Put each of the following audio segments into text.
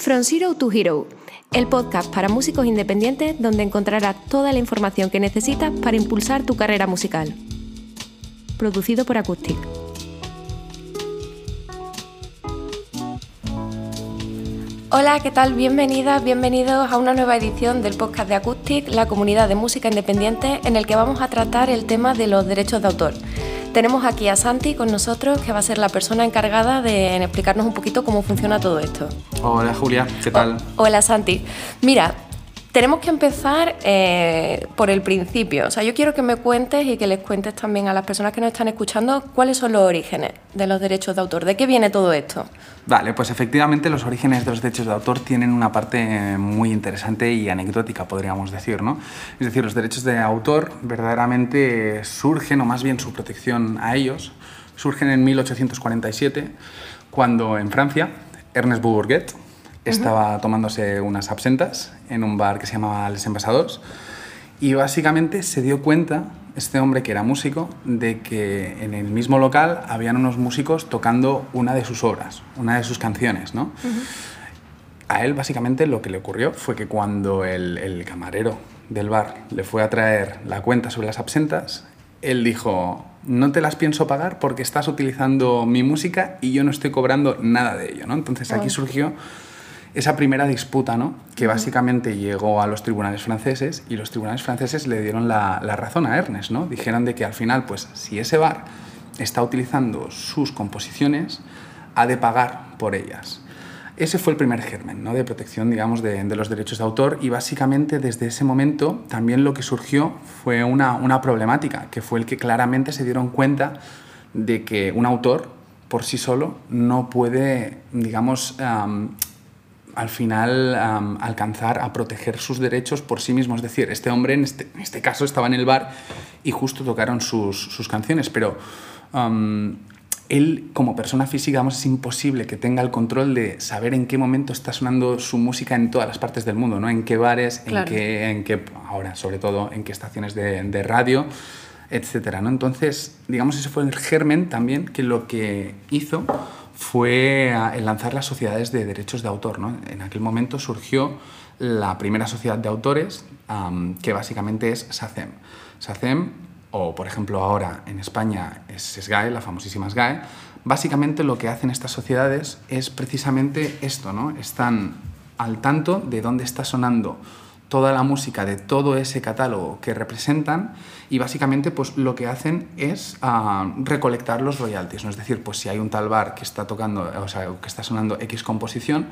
From Zero to Hero, el podcast para músicos independientes donde encontrarás toda la información que necesitas para impulsar tu carrera musical. Producido por Acoustic. Hola, ¿qué tal? Bienvenidas, bienvenidos a una nueva edición del podcast de Acoustic, la comunidad de música independiente, en el que vamos a tratar el tema de los derechos de autor. Tenemos aquí a Santi con nosotros, que va a ser la persona encargada de explicarnos un poquito cómo funciona todo esto. Hola Julia, ¿qué tal? hola Santi. Mira, tenemos que empezar eh, por el principio. O sea, yo quiero que me cuentes y que les cuentes también a las personas que nos están escuchando cuáles son los orígenes de los derechos de autor. ¿De qué viene todo esto? Vale, pues efectivamente los orígenes de los derechos de autor tienen una parte muy interesante y anecdótica, podríamos decir, ¿no? Es decir, los derechos de autor verdaderamente surgen, o más bien su protección a ellos, surgen en 1847, cuando en Francia Ernest Bourget, estaba tomándose unas absentas en un bar que se llamaba Les Embajadores y básicamente se dio cuenta, este hombre que era músico, de que en el mismo local habían unos músicos tocando una de sus obras, una de sus canciones, ¿no? A él básicamente lo que le ocurrió fue que cuando el, el camarero del bar le fue a traer la cuenta sobre las absentas, él dijo, no te las pienso pagar porque estás utilizando mi música y yo no estoy cobrando nada de ello, ¿no? Entonces aquí surgió esa primera disputa, ¿no? que básicamente llegó a los tribunales franceses y los tribunales franceses le dieron la, razón a Ernest. ¿no? Dijeron de que al final, pues si ese bar está utilizando sus composiciones, ha de pagar por ellas. Ese fue el primer germen ¿no? de protección digamos, de, los derechos de autor y básicamente desde ese momento también lo que surgió fue una, una problemática, que fue el que claramente se dieron cuenta de que un autor por sí solo no puede, digamos, al final alcanzar a proteger sus derechos por sí mismo. Es decir, este hombre en este, en este caso estaba en el bar y justo tocaron sus, sus canciones, pero él como persona física es imposible que tenga el control de saber en qué momento está sonando su música en todas las partes del mundo, ¿no? En qué bares, en, qué, en qué, ahora sobre todo, en qué estaciones de, de radio, etcétera, ¿no? Entonces, digamos, ese fue el germen también que lo que hizo fue el lanzar las sociedades de derechos de autor. ¿no? En aquel momento surgió la primera sociedad de autores, que básicamente es SACEM. SACEM, o por ejemplo ahora en España es SGAE, la famosísima SGAE, básicamente lo que hacen estas sociedades es precisamente esto, ¿no? Están al tanto de dónde está sonando toda la música de todo ese catálogo que representan y básicamente pues lo que hacen es ah, recolectar los royalties, ¿no? es decir, pues si hay un tal bar que está tocando, o sea, que está sonando X composición,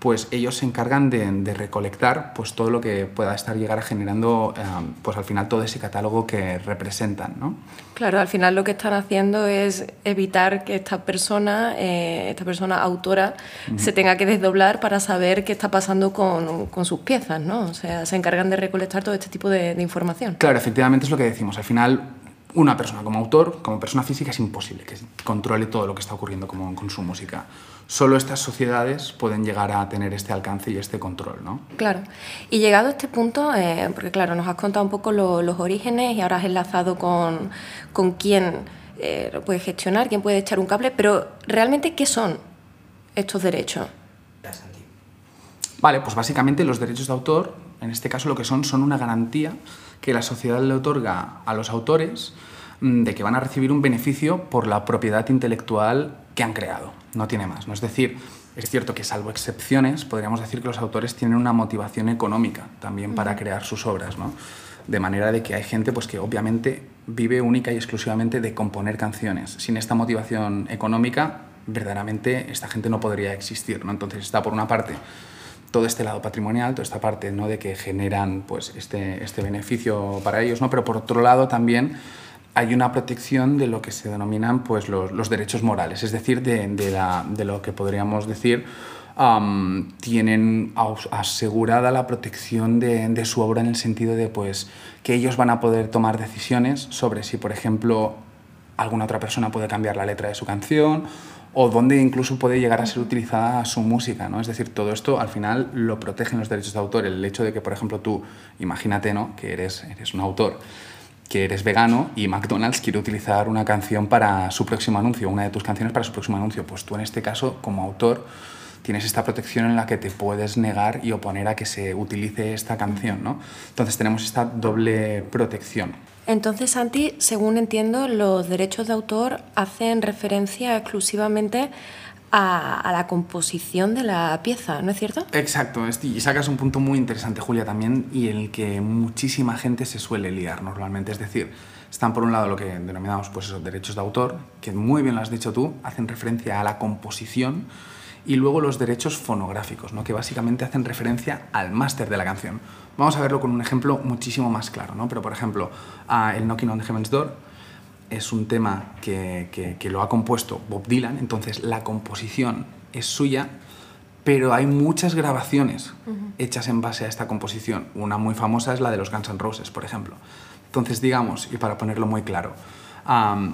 pues ellos se encargan de, recolectar pues todo lo que pueda estar llegar generando eh, pues al final todo ese catálogo que representan ¿no? claro al final lo que están haciendo es evitar que esta persona eh, esta persona autora se tenga que desdoblar para saber qué está pasando con, con, sus piezas ¿no? o sea se encargan de recolectar todo este tipo de, de información claro efectivamente es lo que decimos al final una persona como autor, como persona física, es imposible que controle todo lo que está ocurriendo como, con su música solo estas sociedades pueden llegar a tener este alcance y este control, ¿no? Claro. Y llegado a este punto, eh, porque claro, nos has contado un poco los orígenes y ahora has enlazado con, con quién eh, lo puede gestionar, quién puede echar un cable, pero realmente, ¿qué son estos derechos? Vale, pues básicamente los derechos de autor, en este caso lo que son, son una garantía que la sociedad le otorga a los autores mm, de que van a recibir un beneficio por la propiedad intelectual que han creado no tiene más. ¿no? Es decir, es cierto que salvo excepciones, podríamos decir que los autores tienen una motivación económica también para crear sus obras, ¿no? De manera de que hay gente pues, que obviamente vive única y exclusivamente de componer canciones. Sin esta motivación económica, verdaderamente esta gente no podría existir, ¿no? Entonces está por una parte todo este lado patrimonial, toda esta parte ¿no? de que generan pues, este, este beneficio para ellos, ¿no? pero por otro lado también hay una protección de lo que se denominan pues, los, derechos morales, es decir, de, lo que podríamos decir tienen asegurada la protección de, su obra en el sentido de pues, que ellos van a poder tomar decisiones sobre si, por ejemplo, alguna otra persona puede cambiar la letra de su canción o dónde incluso puede llegar a ser utilizada su música, ¿no? Es decir, todo esto al final lo protegen los derechos de autor. El hecho de que, por ejemplo, tú, imagínate, ¿no? Que eres, eres un autor que eres vegano y McDonald's quiere utilizar una canción para su próximo anuncio, una de tus canciones para su próximo anuncio. Pues tú en este caso, como autor, tienes esta protección en la que te puedes negar y oponer a que se utilice esta canción, ¿no? Entonces tenemos esta doble protección. Entonces, Santi, según entiendo, los derechos de autor hacen referencia exclusivamente a, la composición de la pieza, ¿no es cierto? Exacto, y sacas un punto muy interesante, Julia, también, y en el que muchísima gente se suele liar normalmente. Es decir, están por un lado lo que denominamos pues esos derechos de autor, que muy bien lo has dicho tú, hacen referencia a la composición, y luego los derechos fonográficos, ¿no? que básicamente hacen referencia al máster de la canción. Vamos a verlo con un ejemplo muchísimo más claro, ¿no? pero por ejemplo, el Knocking on the Heaven's Door es un tema que, que, lo ha compuesto Bob Dylan, entonces la composición es suya, pero hay muchas grabaciones hechas en base a esta composición. Una muy famosa es la de los Guns N' Roses, por ejemplo. Entonces, digamos, y para ponerlo muy claro,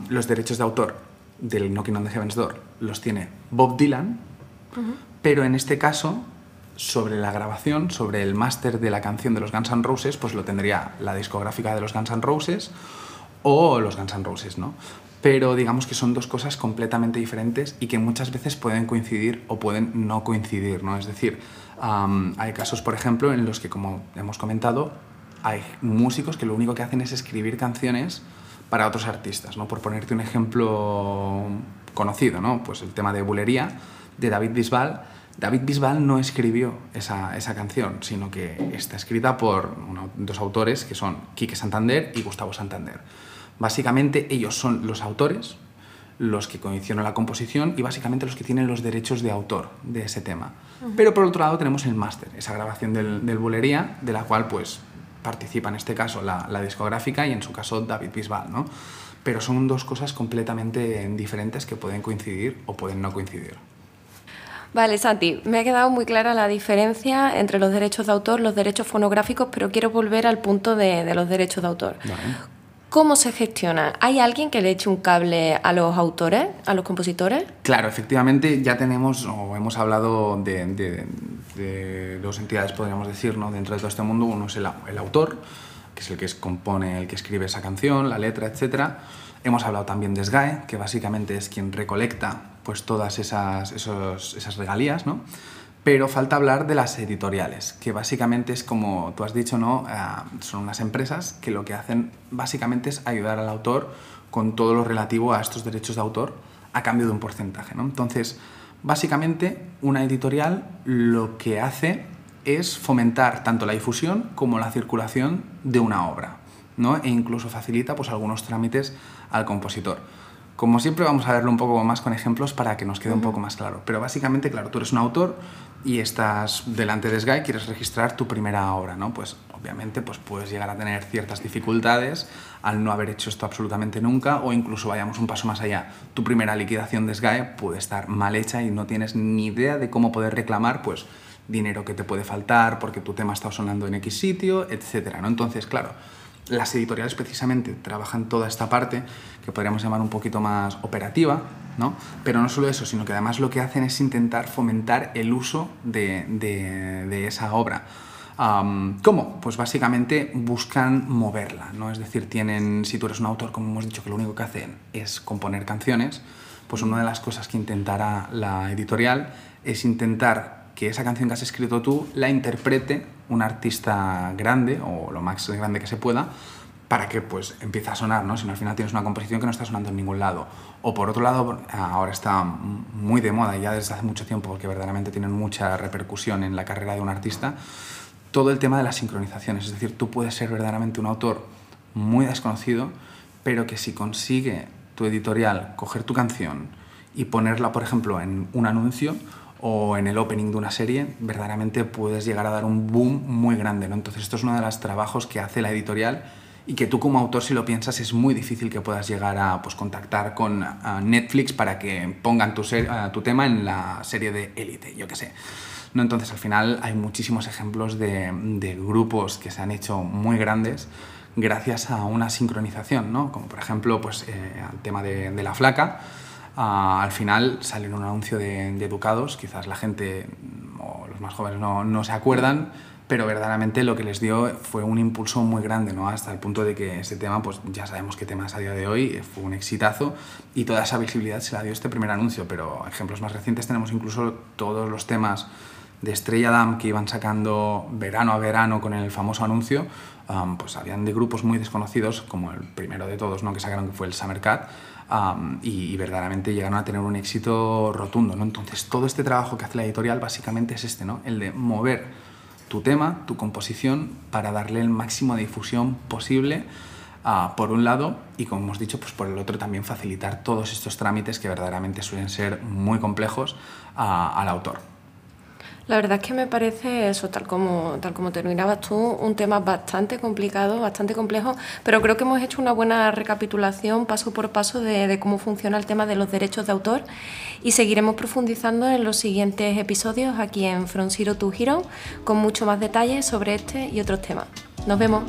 los derechos de autor del Knocking on the Heaven's Door los tiene Bob Dylan, pero en este caso, sobre la grabación, sobre el máster de la canción de los Guns N' Roses, pues lo tendría la discográfica de los Guns N' Roses o los Guns N' Roses, ¿no? Pero digamos que son dos cosas completamente diferentes y que muchas veces pueden coincidir o pueden no coincidir, ¿no? Es decir, hay casos, por ejemplo, en los que, como hemos comentado, hay músicos que lo único que hacen es escribir canciones para otros artistas, ¿no? Por ponerte un ejemplo conocido, ¿no? Pues el tema de Bulería, de David Bisbal. David Bisbal no escribió esa, esa canción, sino que está escrita por dos autores que son Quique Santander y Gustavo Santander. Básicamente ellos son los autores, los que condicionan la composición y básicamente los que tienen los derechos de autor de ese tema. Pero por otro lado tenemos el máster, esa grabación del, del Bulería, de la cual pues participa en este caso la, la, discográfica y en su caso David Bisbal, ¿no? Pero son dos cosas completamente diferentes que pueden coincidir o pueden no coincidir. Vale, Santi, me ha quedado muy clara la diferencia entre los derechos de autor, los derechos fonográficos, pero quiero volver al punto de, de los derechos de autor. ¿Cómo se gestiona? ¿Hay alguien que le eche un cable a los autores, a los compositores? Claro, efectivamente ya tenemos o hemos hablado de, dos entidades, podríamos decir, ¿no? dentro de todo este mundo. Uno es el, autor, que es el que compone, el que escribe esa canción, la letra, etc. Hemos hablado también de SGAE, que básicamente es quien recolecta pues, todas esas, esas regalías, ¿no? pero falta hablar de las editoriales, que básicamente es como tú has dicho, ¿no? Ah, son unas empresas que lo que hacen básicamente es ayudar al autor con todo lo relativo a estos derechos de autor a cambio de un porcentaje. ¿no? Entonces, básicamente, una editorial lo que hace es fomentar tanto la difusión como la circulación de una obra, ¿no? e incluso facilita pues, algunos trámites al compositor. Como siempre vamos a verlo un poco más con ejemplos para que nos quede un poco más claro. Pero básicamente, claro, tú eres un autor y estás delante de Sky, quieres registrar tu primera obra, ¿no? Pues obviamente pues puedes llegar a tener ciertas dificultades al no haber hecho esto absolutamente nunca o incluso vayamos un paso más allá. Tu primera liquidación de Sky puede estar mal hecha y no tienes ni idea de cómo poder reclamar pues dinero que te puede faltar porque tu tema está sonando en X sitio, etcétera, ¿no? Entonces, claro, las editoriales precisamente trabajan toda esta parte que podríamos llamar un poquito más operativa, ¿no? Pero no solo eso, sino que además lo que hacen es intentar fomentar el uso de, de, esa obra. ¿Cómo? Pues básicamente buscan moverla, ¿no? Es decir, tienen, si tú eres un autor, como hemos dicho, que lo único que hacen es componer canciones, pues una de las cosas que intentará la editorial es intentar que esa canción que has escrito tú la interprete un artista grande o lo más grande que se pueda para que pues empiece a sonar, ¿no? Si no al final tienes una composición que no está sonando en ningún lado. O por otro lado, ahora está muy de moda ya desde hace mucho tiempo porque verdaderamente tienen mucha repercusión en la carrera de un artista, todo el tema de las sincronizaciones. Es decir, tú puedes ser verdaderamente un autor muy desconocido, pero que si consigue tu editorial coger tu canción y ponerla, por ejemplo, en un anuncio, o en el opening de una serie, verdaderamente puedes llegar a dar un boom muy grande. ¿no? Entonces esto es uno de los trabajos que hace la editorial y que tú como autor, si lo piensas, es muy difícil que puedas llegar a pues, contactar con Netflix para que pongan tu, tu tema en la serie de Élite, yo qué sé. ¿No? Entonces al final hay muchísimos ejemplos de, de grupos que se han hecho muy grandes gracias a una sincronización, ¿no? como por ejemplo pues, eh, el tema de, de La Flaca, Ah, al final sale un anuncio de, Educados, quizás la gente o los más jóvenes no, no, se acuerdan, pero verdaderamente lo que les dio fue un impulso muy grande, ¿no? hasta el punto de que este tema, pues ya sabemos qué tema es a día de hoy, fue un exitazo y toda esa visibilidad se la dio este primer anuncio, pero ejemplos más recientes tenemos incluso todos los temas de Estrella Damm que iban sacando verano a verano con el famoso anuncio, pues habían de grupos muy desconocidos, como el primero de todos ¿no? que sacaron, que fue el Summer y, verdaderamente llegaron a tener un éxito rotundo. ¿no? Entonces, todo este trabajo que hace la editorial básicamente es este, ¿no? el de mover tu tema, tu composición, para darle el máximo de difusión posible. por un lado y como hemos dicho pues por el otro también facilitar todos estos trámites que verdaderamente suelen ser muy complejos al autor. La verdad es que me parece eso, tal como, tal como terminabas tú, un tema bastante complicado, bastante complejo, pero creo que hemos hecho una buena recapitulación paso por paso de, cómo funciona el tema de los derechos de autor y seguiremos profundizando en los siguientes episodios aquí en From Zero to Hero con mucho más detalles sobre este y otros temas. Nos vemos.